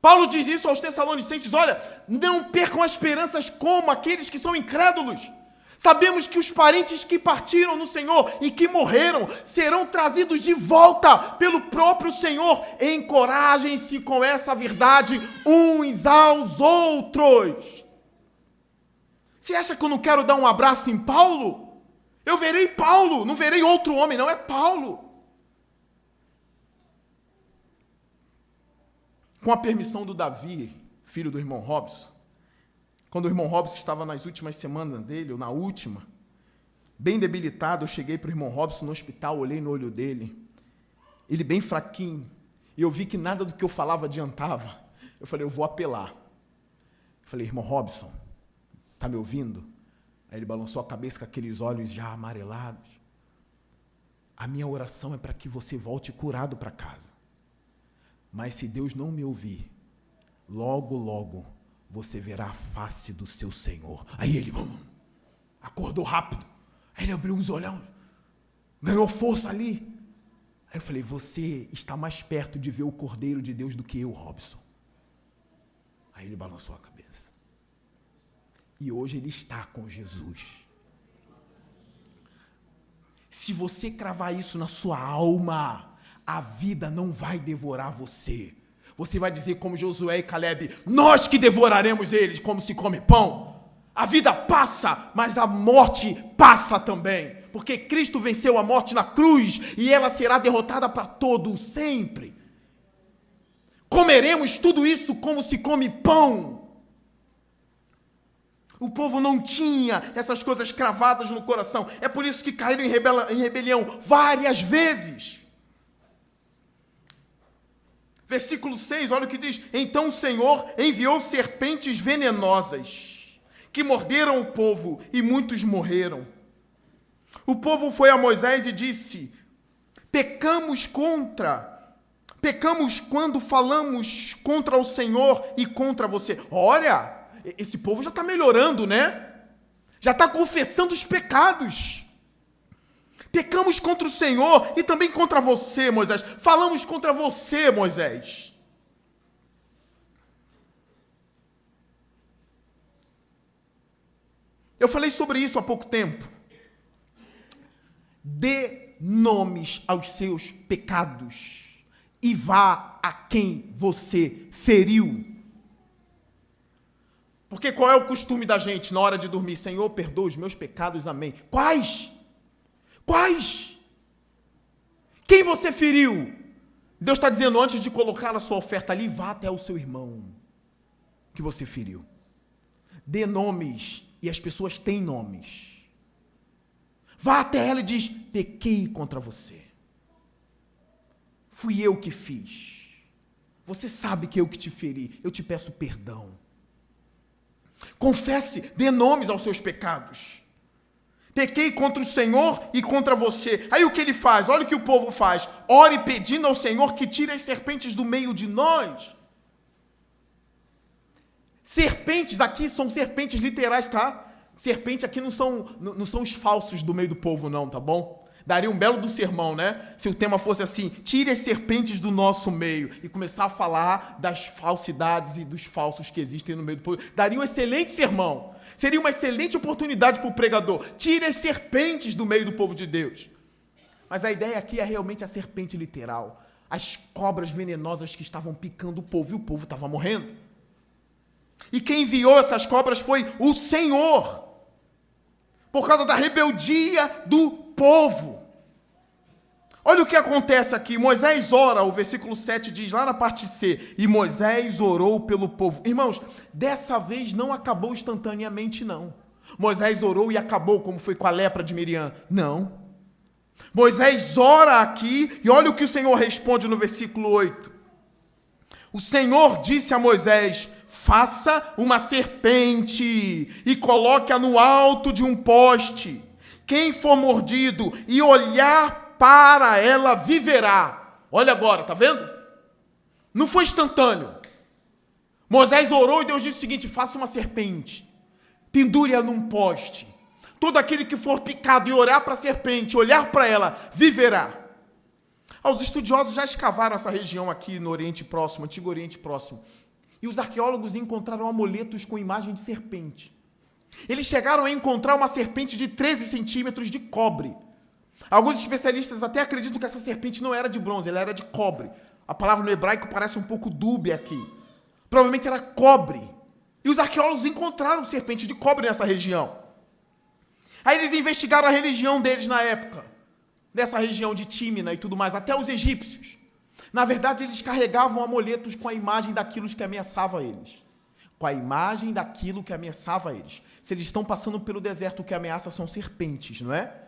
Speaker 1: Paulo diz isso aos Tessalonicenses: olha, não percam as esperanças como aqueles que são incrédulos. Sabemos que os parentes que partiram no Senhor e que morreram serão trazidos de volta pelo próprio Senhor. Encorajem-se com essa verdade uns aos outros. Você acha que eu não quero dar um abraço em Paulo? Eu verei Paulo, não verei outro homem, não, é Paulo. Com a permissão do Davi, filho do irmão Robson, quando o irmão Robson estava nas últimas semanas dele, ou na última, bem debilitado, eu cheguei para o irmão Robson no hospital, olhei no olho dele, ele bem fraquinho, e eu vi que nada do que eu falava adiantava. Eu falei, eu vou apelar. Eu falei, irmão Robson, tá me ouvindo? Aí ele balançou a cabeça com aqueles olhos já amarelados. A minha oração é para que você volte curado para casa. Mas se Deus não me ouvir, logo, logo você verá a face do seu Senhor. Aí ele bum, acordou rápido. Aí ele abriu os olhos, ganhou força ali. Aí eu falei: Você está mais perto de ver o Cordeiro de Deus do que eu, Robson. Aí ele balançou a cabeça. E hoje ele está com Jesus. Se você cravar isso na sua alma, a vida não vai devorar você. Você vai dizer, como Josué e Caleb: Nós que devoraremos eles, como se come pão. A vida passa, mas a morte passa também. Porque Cristo venceu a morte na cruz e ela será derrotada para todo sempre. Comeremos tudo isso como se come pão. O povo não tinha essas coisas cravadas no coração. É por isso que caíram em, rebelião várias vezes. Versículo 6, olha o que diz: Então o Senhor enviou serpentes venenosas, que morderam o povo, e muitos morreram. O povo foi a Moisés e disse: Pecamos contra, pecamos quando falamos contra o Senhor e contra você. Olha, esse povo já está melhorando, né? Já está confessando os pecados. Pecamos contra o Senhor e também contra você, Moisés. Falamos contra você, Moisés. Eu falei sobre isso há pouco tempo. Dê nomes aos seus pecados e vá a quem você feriu. Porque qual é o costume da gente na hora de dormir? Senhor, perdoa os meus pecados, amém. Quais? Quais? Quem você feriu? Deus está dizendo antes de colocar a sua oferta ali, vá até o seu irmão que você feriu. Dê nomes, e as pessoas têm nomes. Vá até ela e diz: pequei contra você. Fui eu que fiz. Você sabe que eu que te feri. Eu te peço perdão. Confesse, dê nomes aos seus pecados. Pequei contra o Senhor e contra você. Aí o que ele faz? Olha o que o povo faz. Ore pedindo ao Senhor que tire as serpentes do meio de nós. Serpentes aqui são serpentes literais, tá? Serpente aqui não são, não são os falsos do meio do povo, não, tá bom? Daria um belo do sermão, né? Se o tema fosse assim: tire as serpentes do nosso meio e começar a falar das falsidades e dos falsos que existem no meio do povo. Daria um excelente sermão. Seria uma excelente oportunidade para o pregador. Tire as serpentes do meio do povo de Deus. Mas a ideia aqui é realmente a serpente literal. As cobras venenosas que estavam picando o povo e o povo estava morrendo. E quem enviou essas cobras foi o Senhor. Por causa da rebeldia do povo. Olha o que acontece aqui. Moisés ora, o versículo 7 diz lá na parte C: E Moisés orou pelo povo. Irmãos, dessa vez não acabou instantaneamente, não. Moisés orou e acabou, como foi com a lepra de Miriam. Não. Moisés ora aqui e olha o que o Senhor responde no versículo 8. O Senhor disse a Moisés: Faça uma serpente e coloque-a no alto de um poste. Quem for mordido e olhar para ela viverá. Olha agora, tá vendo? Não foi instantâneo. Moisés orou e Deus disse o seguinte: faça uma serpente, pendure-a num poste. Todo aquele que for picado e olhar para a serpente, olhar para ela, viverá. Os estudiosos já escavaram essa região aqui no Oriente Próximo, Antigo Oriente Próximo. E os arqueólogos encontraram amuletos com imagem de serpente. Eles chegaram a encontrar uma serpente de 13 centímetros de cobre. Alguns especialistas até acreditam que essa serpente não era de bronze, ela era de cobre. A palavra no hebraico parece um pouco dúbia aqui. Provavelmente era cobre. E os arqueólogos encontraram serpente de cobre nessa região. Aí eles investigaram a religião deles na época, dessa região de Tímina e tudo mais, até os egípcios. Na verdade, eles carregavam amuletos com a imagem daquilo que ameaçava eles. Com a imagem daquilo que ameaçava eles. Se eles estão passando pelo deserto, o que ameaça são serpentes, não é?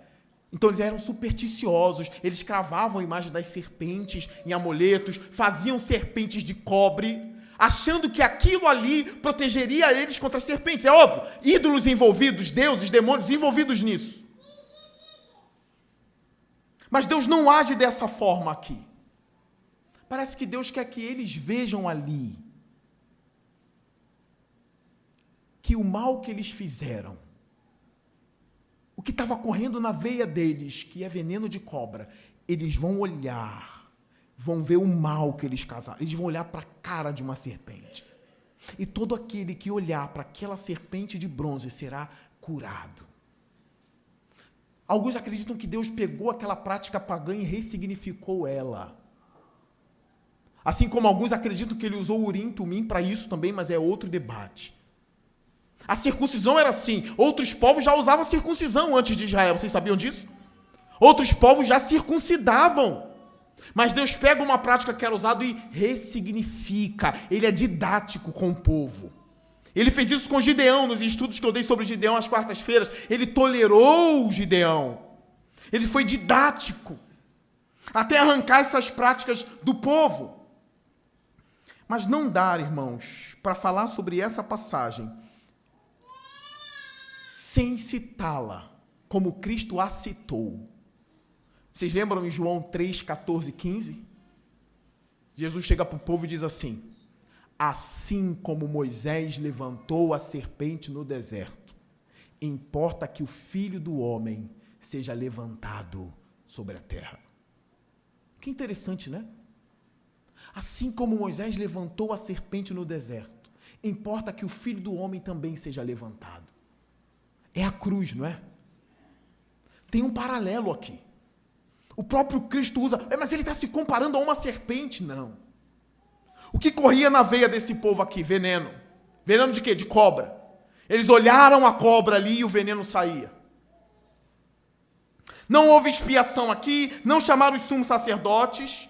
Speaker 1: Então eles eram supersticiosos, eles cravavam a imagem das serpentes em amuletos, faziam serpentes de cobre, achando que aquilo ali protegeria eles contra as serpentes. É óbvio, ídolos envolvidos, deuses, demônios envolvidos nisso. Mas Deus não age dessa forma aqui. Parece que Deus quer que eles vejam ali que o mal que eles fizeram, que estava correndo na veia deles, que é veneno de cobra, eles vão olhar, vão ver o mal que eles causaram, eles vão olhar para a cara de uma serpente. E todo aquele que olhar para aquela serpente de bronze será curado. Alguns acreditam que Deus pegou aquela prática pagã e ressignificou ela. Assim como alguns acreditam que ele usou o urim tumim para isso também, mas é outro debate. A circuncisão era assim. Outros povos já usavam circuncisão antes de Israel. Vocês sabiam disso? Outros povos já circuncidavam. Mas Deus pega uma prática que era usada e ressignifica. Ele é didático com o povo. Ele fez isso com Gideão, nos estudos que eu dei sobre Gideão às quartas-feiras. Ele tolerou Gideão. Ele foi didático. Até arrancar essas práticas do povo. Mas não dá, irmãos, para falar sobre essa passagem sem citá-la, como Cristo a citou. Vocês lembram em João 3, 14, 15? Jesus chega para o povo e diz assim: Assim como Moisés levantou a serpente no deserto, importa que o filho do homem seja levantado sobre a terra. Que interessante, né? Assim como Moisés levantou a serpente no deserto, importa que o filho do homem também seja levantado. É a cruz, não é? Tem um paralelo aqui. O próprio Cristo usa, é, mas ele está se comparando a uma serpente, não. O que corria na veia desse povo aqui? Veneno. Veneno de quê? De cobra. Eles olharam a cobra ali e o veneno saía. Não houve expiação aqui, não chamaram os sumos sacerdotes.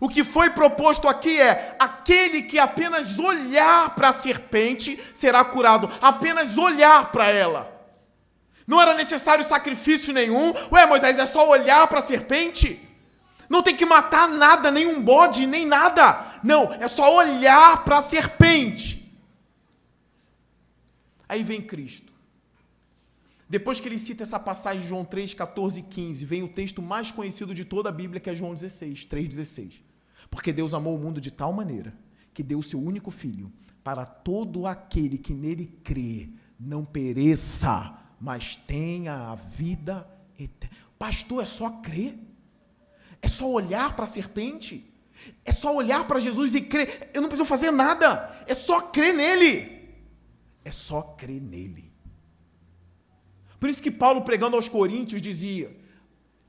Speaker 1: O que foi proposto aqui é: aquele que apenas olhar para a serpente será curado, apenas olhar para ela. Não era necessário sacrifício nenhum. Ué, Moisés, é só olhar para a serpente? Não tem que matar nada, nem um bode, nem nada. Não, é só olhar para a serpente. Aí vem Cristo. Depois que ele cita essa passagem de João 3, 14 e 15, vem o texto mais conhecido de toda a Bíblia, que é João 16, 3,16. Porque Deus amou o mundo de tal maneira que deu o seu único filho para todo aquele que nele crê não pereça, mas tenha a vida eterna. Pastor, é só crer? É só olhar para a serpente? É só olhar para Jesus e crer? Eu não preciso fazer nada, é só crer nele. É só crer nele. Por isso que Paulo, pregando aos Coríntios, dizia: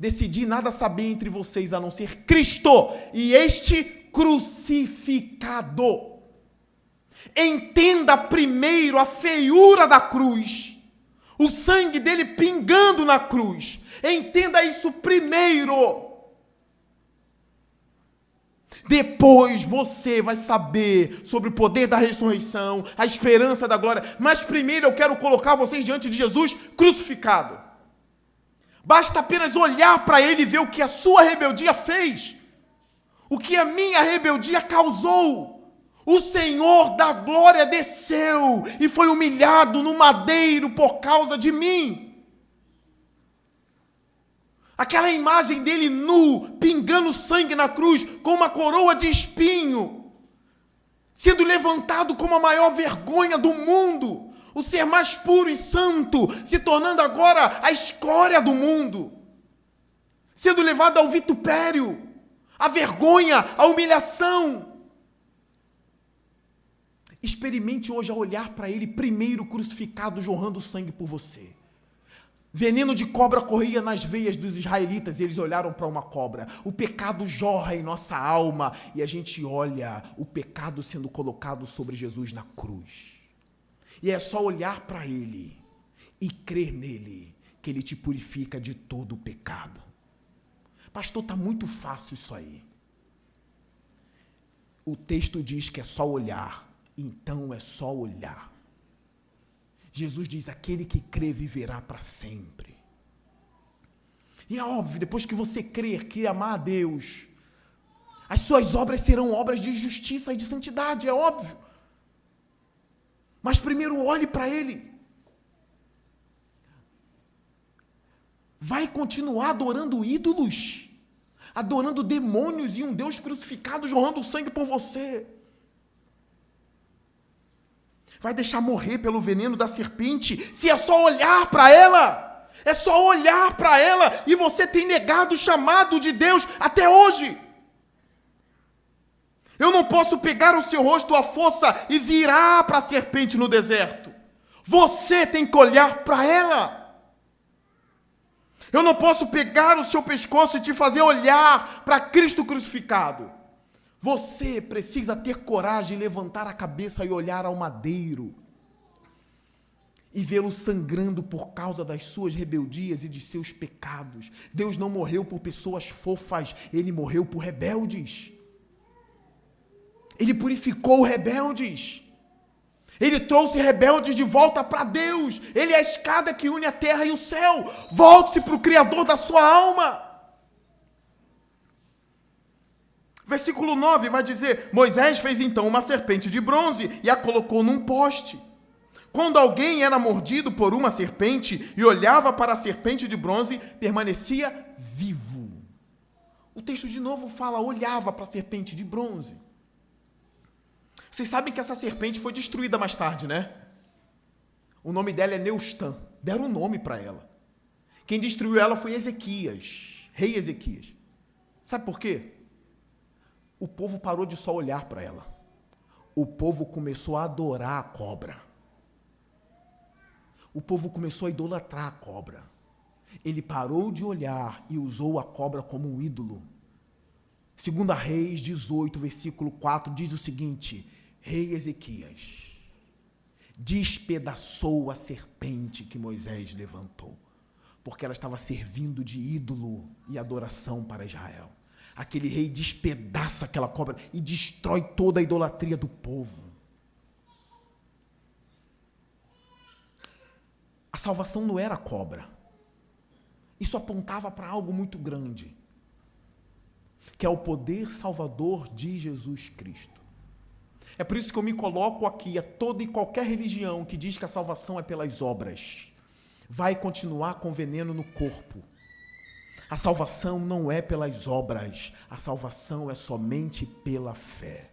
Speaker 1: Decidi nada saber entre vocês a não ser Cristo e este crucificado. Entenda primeiro a feiura da cruz, o sangue dele pingando na cruz. Entenda isso primeiro. Depois você vai saber sobre o poder da ressurreição, a esperança da glória. Mas primeiro eu quero colocar vocês diante de Jesus crucificado. Basta apenas olhar para ele e ver o que a sua rebeldia fez, o que a minha rebeldia causou. O Senhor da glória desceu e foi humilhado no madeiro por causa de mim. Aquela imagem dele nu, pingando sangue na cruz, com uma coroa de espinho, sendo levantado como a maior vergonha do mundo o ser mais puro e santo, se tornando agora a escória do mundo, sendo levado ao vitupério, à vergonha, à humilhação. Experimente hoje a olhar para ele, primeiro crucificado, jorrando sangue por você. Veneno de cobra corria nas veias dos israelitas e eles olharam para uma cobra. O pecado jorra em nossa alma e a gente olha o pecado sendo colocado sobre Jesus na cruz. E é só olhar para ele e crer nele que ele te purifica de todo o pecado. Pastor, está muito fácil isso aí. O texto diz que é só olhar, então é só olhar. Jesus diz: aquele que crê viverá para sempre. E é óbvio, depois que você crer que amar a Deus, as suas obras serão obras de justiça e de santidade, é óbvio. Mas primeiro olhe para Ele. Vai continuar adorando ídolos, adorando demônios e um Deus crucificado jorrando sangue por você vai deixar morrer pelo veneno da serpente, se é só olhar para ela. É só olhar para ela e você tem negado o chamado de Deus até hoje. Eu não posso pegar o seu rosto à força e virar para a serpente no deserto. Você tem que olhar para ela. Eu não posso pegar o seu pescoço e te fazer olhar para Cristo crucificado. Você precisa ter coragem levantar a cabeça e olhar ao madeiro e vê-lo sangrando por causa das suas rebeldias e de seus pecados. Deus não morreu por pessoas fofas, ele morreu por rebeldes. Ele purificou rebeldes. Ele trouxe rebeldes de volta para Deus. Ele é a escada que une a terra e o céu. Volte-se para o Criador da sua alma. Versículo 9 vai dizer: Moisés fez então uma serpente de bronze e a colocou num poste. Quando alguém era mordido por uma serpente e olhava para a serpente de bronze, permanecia vivo. O texto de novo fala: olhava para a serpente de bronze. Vocês sabem que essa serpente foi destruída mais tarde, né? O nome dela é Neustã. Deram um nome para ela. Quem destruiu ela foi Ezequias, rei Ezequias. Sabe por quê? o povo parou de só olhar para ela. O povo começou a adorar a cobra. O povo começou a idolatrar a cobra. Ele parou de olhar e usou a cobra como um ídolo. Segunda Reis 18, versículo 4 diz o seguinte: Rei Ezequias despedaçou a serpente que Moisés levantou, porque ela estava servindo de ídolo e adoração para Israel aquele rei despedaça aquela cobra e destrói toda a idolatria do povo. A salvação não era cobra. Isso apontava para algo muito grande, que é o poder salvador de Jesus Cristo. É por isso que eu me coloco aqui a toda e qualquer religião que diz que a salvação é pelas obras. Vai continuar com veneno no corpo a salvação não é pelas obras, a salvação é somente pela fé.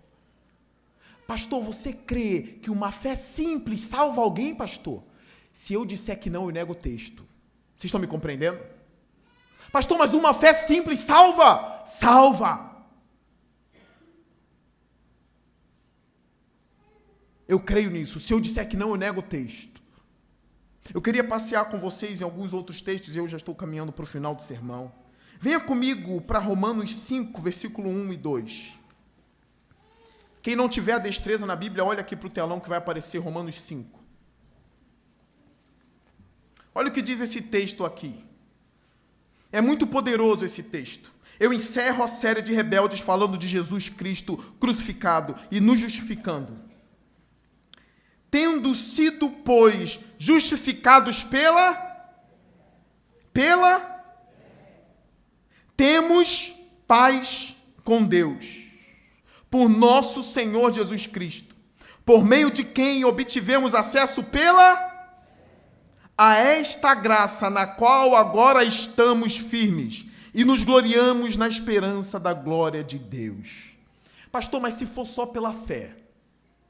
Speaker 1: Pastor, você crê que uma fé simples salva alguém, pastor? Se eu disser que não, eu nego o texto. Vocês estão me compreendendo? Pastor, mas uma fé simples salva? Salva! Eu creio nisso. Se eu disser que não, eu nego o texto. Eu queria passear com vocês em alguns outros textos e eu já estou caminhando para o final do sermão. Venha comigo para Romanos 5, versículo 1 e 2. Quem não tiver a destreza na Bíblia, olha aqui para o telão que vai aparecer Romanos 5. Olha o que diz esse texto aqui. É muito poderoso esse texto. Eu encerro a série de rebeldes falando de Jesus Cristo crucificado e nos justificando tendo sido, pois, justificados pela pela temos paz com Deus por nosso Senhor Jesus Cristo, por meio de quem obtivemos acesso pela a esta graça na qual agora estamos firmes e nos gloriamos na esperança da glória de Deus. Pastor, mas se for só pela fé,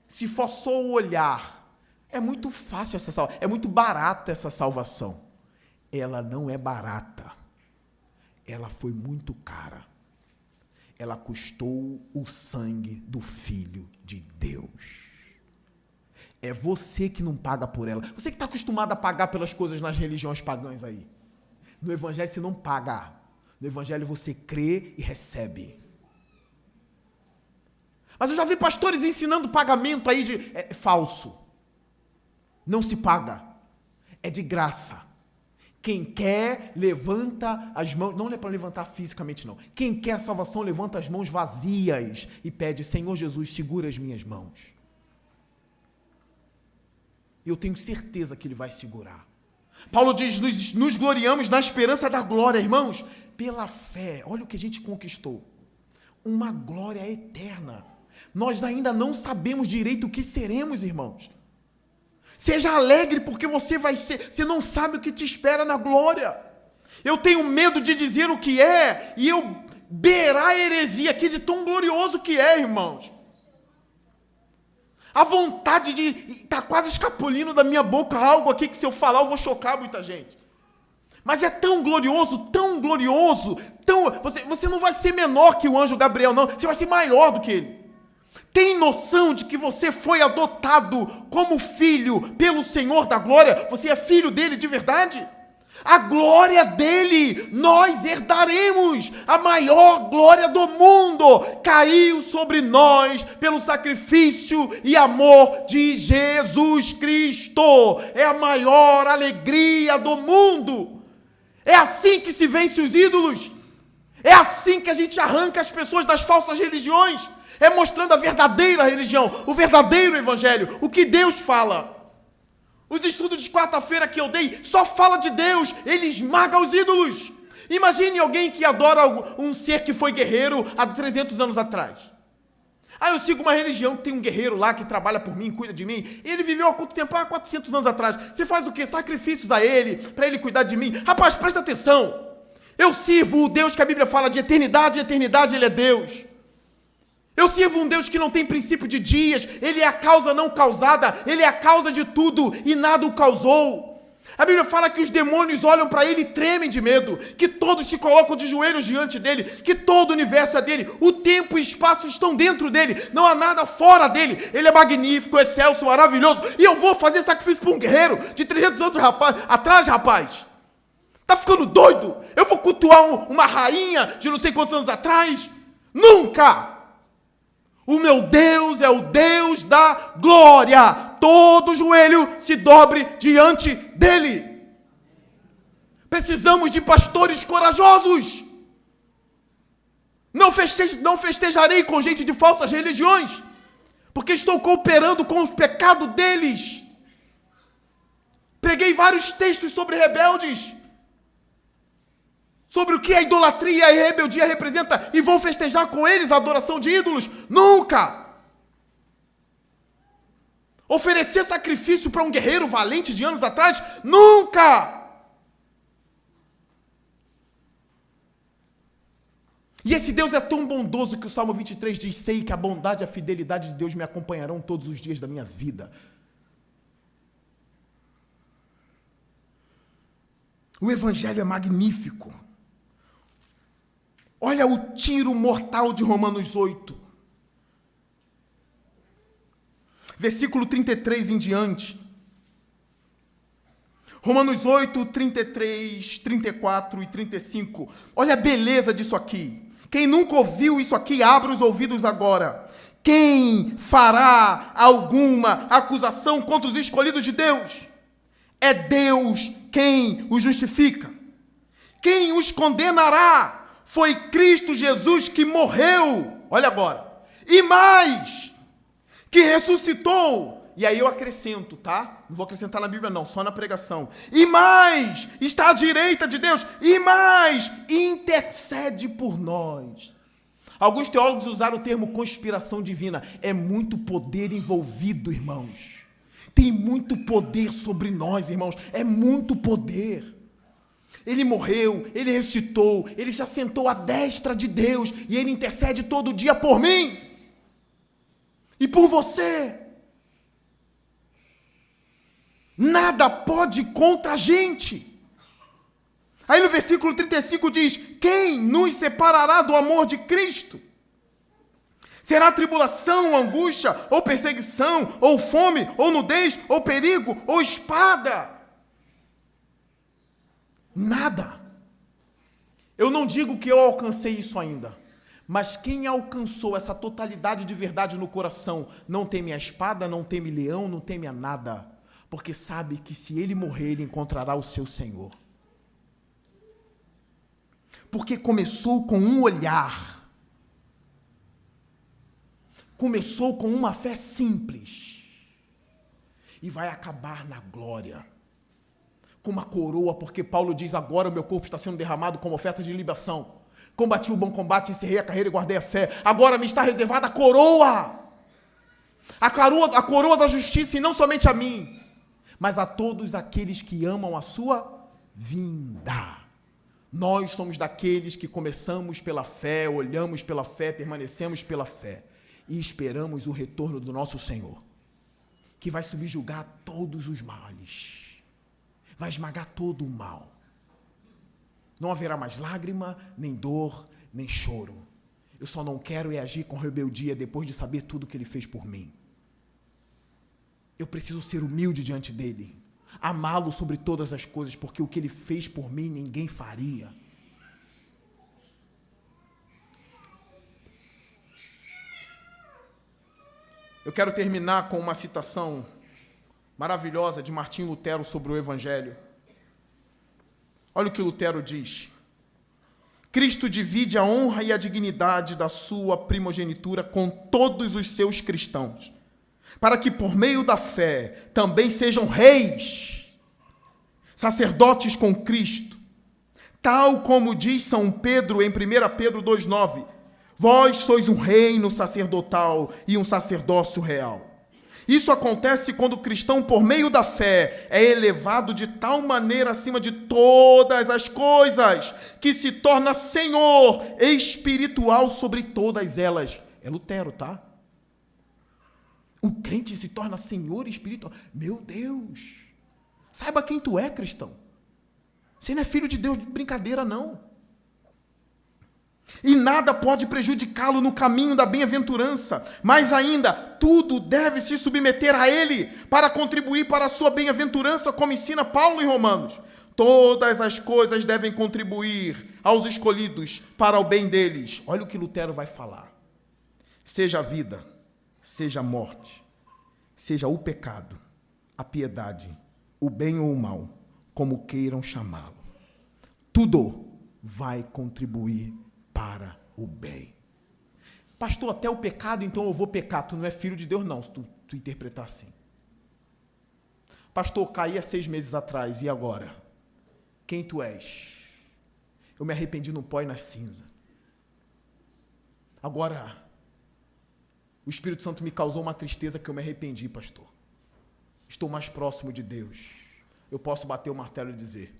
Speaker 1: se for só o olhar, é muito fácil essa salvação, é muito barata essa salvação. Ela não é barata. Ela foi muito cara. Ela custou o sangue do Filho de Deus. É você que não paga por ela. Você que está acostumado a pagar pelas coisas nas religiões pagãs aí. No Evangelho você não paga. No Evangelho você crê e recebe. Mas eu já vi pastores ensinando pagamento aí de. É, é falso. Não se paga. É de graça. Quem quer, levanta as mãos. Não é para levantar fisicamente, não. Quem quer a salvação, levanta as mãos vazias e pede: Senhor Jesus, segura as minhas mãos. Eu tenho certeza que Ele vai segurar. Paulo diz: nos, nos gloriamos na esperança da glória, irmãos, pela fé. Olha o que a gente conquistou: uma glória eterna. Nós ainda não sabemos direito o que seremos, irmãos. Seja alegre, porque você vai ser, você não sabe o que te espera na glória. Eu tenho medo de dizer o que é e eu beirar a heresia aqui de tão glorioso que é, irmãos. A vontade de. Está quase escapulindo da minha boca algo aqui que se eu falar eu vou chocar muita gente. Mas é tão glorioso, tão glorioso, tão. Você, você não vai ser menor que o anjo Gabriel, não. Você vai ser maior do que ele. Tem noção de que você foi adotado como filho pelo Senhor da glória? Você é filho dele de verdade? A glória dele nós herdaremos. A maior glória do mundo caiu sobre nós pelo sacrifício e amor de Jesus Cristo. É a maior alegria do mundo. É assim que se vence os ídolos. É assim que a gente arranca as pessoas das falsas religiões. É mostrando a verdadeira religião, o verdadeiro evangelho, o que Deus fala. Os estudos de quarta-feira que eu dei só fala de Deus, ele esmaga os ídolos. Imagine alguém que adora um ser que foi guerreiro há 300 anos atrás. Ah, eu sigo uma religião que tem um guerreiro lá que trabalha por mim, cuida de mim. Ele viveu há quanto tempo? Há 400 anos atrás. Você faz o quê? Sacrifícios a ele, para ele cuidar de mim. Rapaz, presta atenção. Eu sirvo o Deus que a Bíblia fala de eternidade, eternidade ele é Deus. Eu sirvo um Deus que não tem princípio de dias, Ele é a causa não causada, Ele é a causa de tudo e nada o causou. A Bíblia fala que os demônios olham para ele e tremem de medo, que todos se colocam de joelhos diante dele, que todo o universo é dele, o tempo e o espaço estão dentro dele, não há nada fora dele. Ele é magnífico, excelso, maravilhoso. E eu vou fazer sacrifício para um guerreiro de 300 anos rapaz, atrás, rapaz. Tá ficando doido? Eu vou cultuar um, uma rainha de não sei quantos anos atrás? Nunca! O meu Deus é o Deus da glória. Todo joelho se dobre diante dele. Precisamos de pastores corajosos. Não, festeja, não festejarei com gente de falsas religiões, porque estou cooperando com o pecado deles. Preguei vários textos sobre rebeldes sobre o que a idolatria e a rebeldia representa e vão festejar com eles a adoração de ídolos? Nunca! Oferecer sacrifício para um guerreiro valente de anos atrás? Nunca! E esse Deus é tão bondoso que o Salmo 23 diz: Sei que a bondade e a fidelidade de Deus me acompanharão todos os dias da minha vida. O Evangelho é magnífico. Olha o tiro mortal de Romanos 8. Versículo 33 em diante. Romanos 8, 33, 34 e 35. Olha a beleza disso aqui. Quem nunca ouviu isso aqui, abra os ouvidos agora. Quem fará alguma acusação contra os escolhidos de Deus? É Deus quem os justifica. Quem os condenará? Foi Cristo Jesus que morreu, olha agora, e mais, que ressuscitou. E aí eu acrescento, tá? Não vou acrescentar na Bíblia, não, só na pregação. E mais, está à direita de Deus, e mais, intercede por nós. Alguns teólogos usaram o termo conspiração divina. É muito poder envolvido, irmãos. Tem muito poder sobre nós, irmãos. É muito poder. Ele morreu, ele ressuscitou, ele se assentou à destra de Deus e ele intercede todo dia por mim e por você. Nada pode contra a gente. Aí no versículo 35 diz: Quem nos separará do amor de Cristo? Será tribulação, angústia, ou perseguição, ou fome, ou nudez, ou perigo, ou espada? Nada. Eu não digo que eu alcancei isso ainda, mas quem alcançou essa totalidade de verdade no coração não teme a espada, não teme leão, não teme a nada, porque sabe que se ele morrer, ele encontrará o seu Senhor. Porque começou com um olhar começou com uma fé simples e vai acabar na glória. Com uma coroa, porque Paulo diz: agora o meu corpo está sendo derramado como oferta de libação. Combati o bom combate, encerrei a carreira e guardei a fé. Agora me está reservada a coroa. A coroa, a coroa da justiça, e não somente a mim, mas a todos aqueles que amam a sua vinda. Nós somos daqueles que começamos pela fé, olhamos pela fé, permanecemos pela fé e esperamos o retorno do nosso Senhor, que vai subjugar todos os males, vai esmagar todo o mal. Não haverá mais lágrima, nem dor, nem choro. Eu só não quero é agir com rebeldia depois de saber tudo que ele fez por mim. Eu preciso ser humilde diante dele, amá-lo sobre todas as coisas, porque o que ele fez por mim ninguém faria. Eu quero terminar com uma citação maravilhosa de Martim Lutero sobre o Evangelho. Olha o que Lutero diz. Cristo divide a honra e a dignidade da sua primogenitura com todos os seus cristãos, para que por meio da fé também sejam reis, sacerdotes com Cristo, tal como diz São Pedro em 1 Pedro 2,9 Vós sois um reino sacerdotal e um sacerdócio real. Isso acontece quando o cristão, por meio da fé, é elevado de tal maneira acima de todas as coisas, que se torna senhor espiritual sobre todas elas. É Lutero, tá? O crente se torna senhor espiritual. Meu Deus! Saiba quem tu é, cristão. Você não é filho de Deus de brincadeira, não. E nada pode prejudicá-lo no caminho da bem-aventurança. Mais ainda, tudo deve se submeter a ele para contribuir para a sua bem-aventurança, como ensina Paulo em Romanos. Todas as coisas devem contribuir aos escolhidos para o bem deles. Olha o que Lutero vai falar. Seja a vida, seja a morte, seja o pecado, a piedade, o bem ou o mal, como queiram chamá-lo. Tudo vai contribuir para o bem. Pastor, até o pecado, então eu vou pecar. Tu não é filho de Deus, não, se tu, tu interpretar assim. Pastor, caí há seis meses atrás, e agora? Quem tu és? Eu me arrependi no pó e na cinza. Agora, o Espírito Santo me causou uma tristeza que eu me arrependi, pastor. Estou mais próximo de Deus. Eu posso bater o martelo e dizer: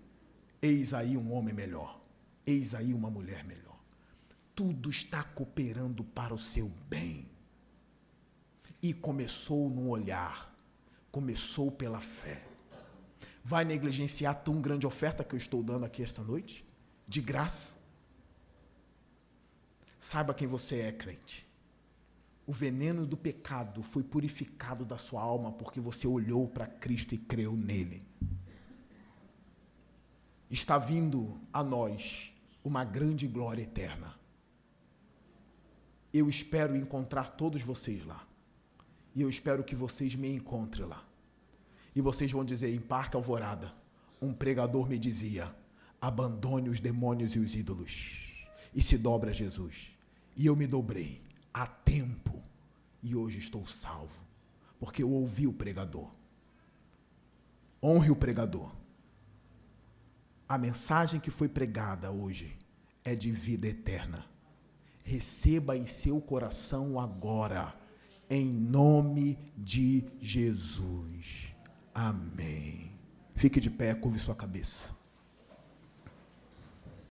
Speaker 1: Eis aí um homem melhor. Eis aí uma mulher melhor tudo está cooperando para o seu bem. E começou no olhar, começou pela fé. Vai negligenciar tão grande oferta que eu estou dando aqui esta noite? De graça? Saiba quem você é, crente. O veneno do pecado foi purificado da sua alma porque você olhou para Cristo e creu nele. Está vindo a nós uma grande glória eterna eu espero encontrar todos vocês lá. E eu espero que vocês me encontrem lá. E vocês vão dizer em Parque Alvorada, um pregador me dizia: abandone os demônios e os ídolos e se dobra a Jesus. E eu me dobrei a tempo e hoje estou salvo, porque eu ouvi o pregador. Honre o pregador. A mensagem que foi pregada hoje é de vida eterna receba em seu coração agora, em nome de Jesus. Amém. Fique de pé, curve sua cabeça.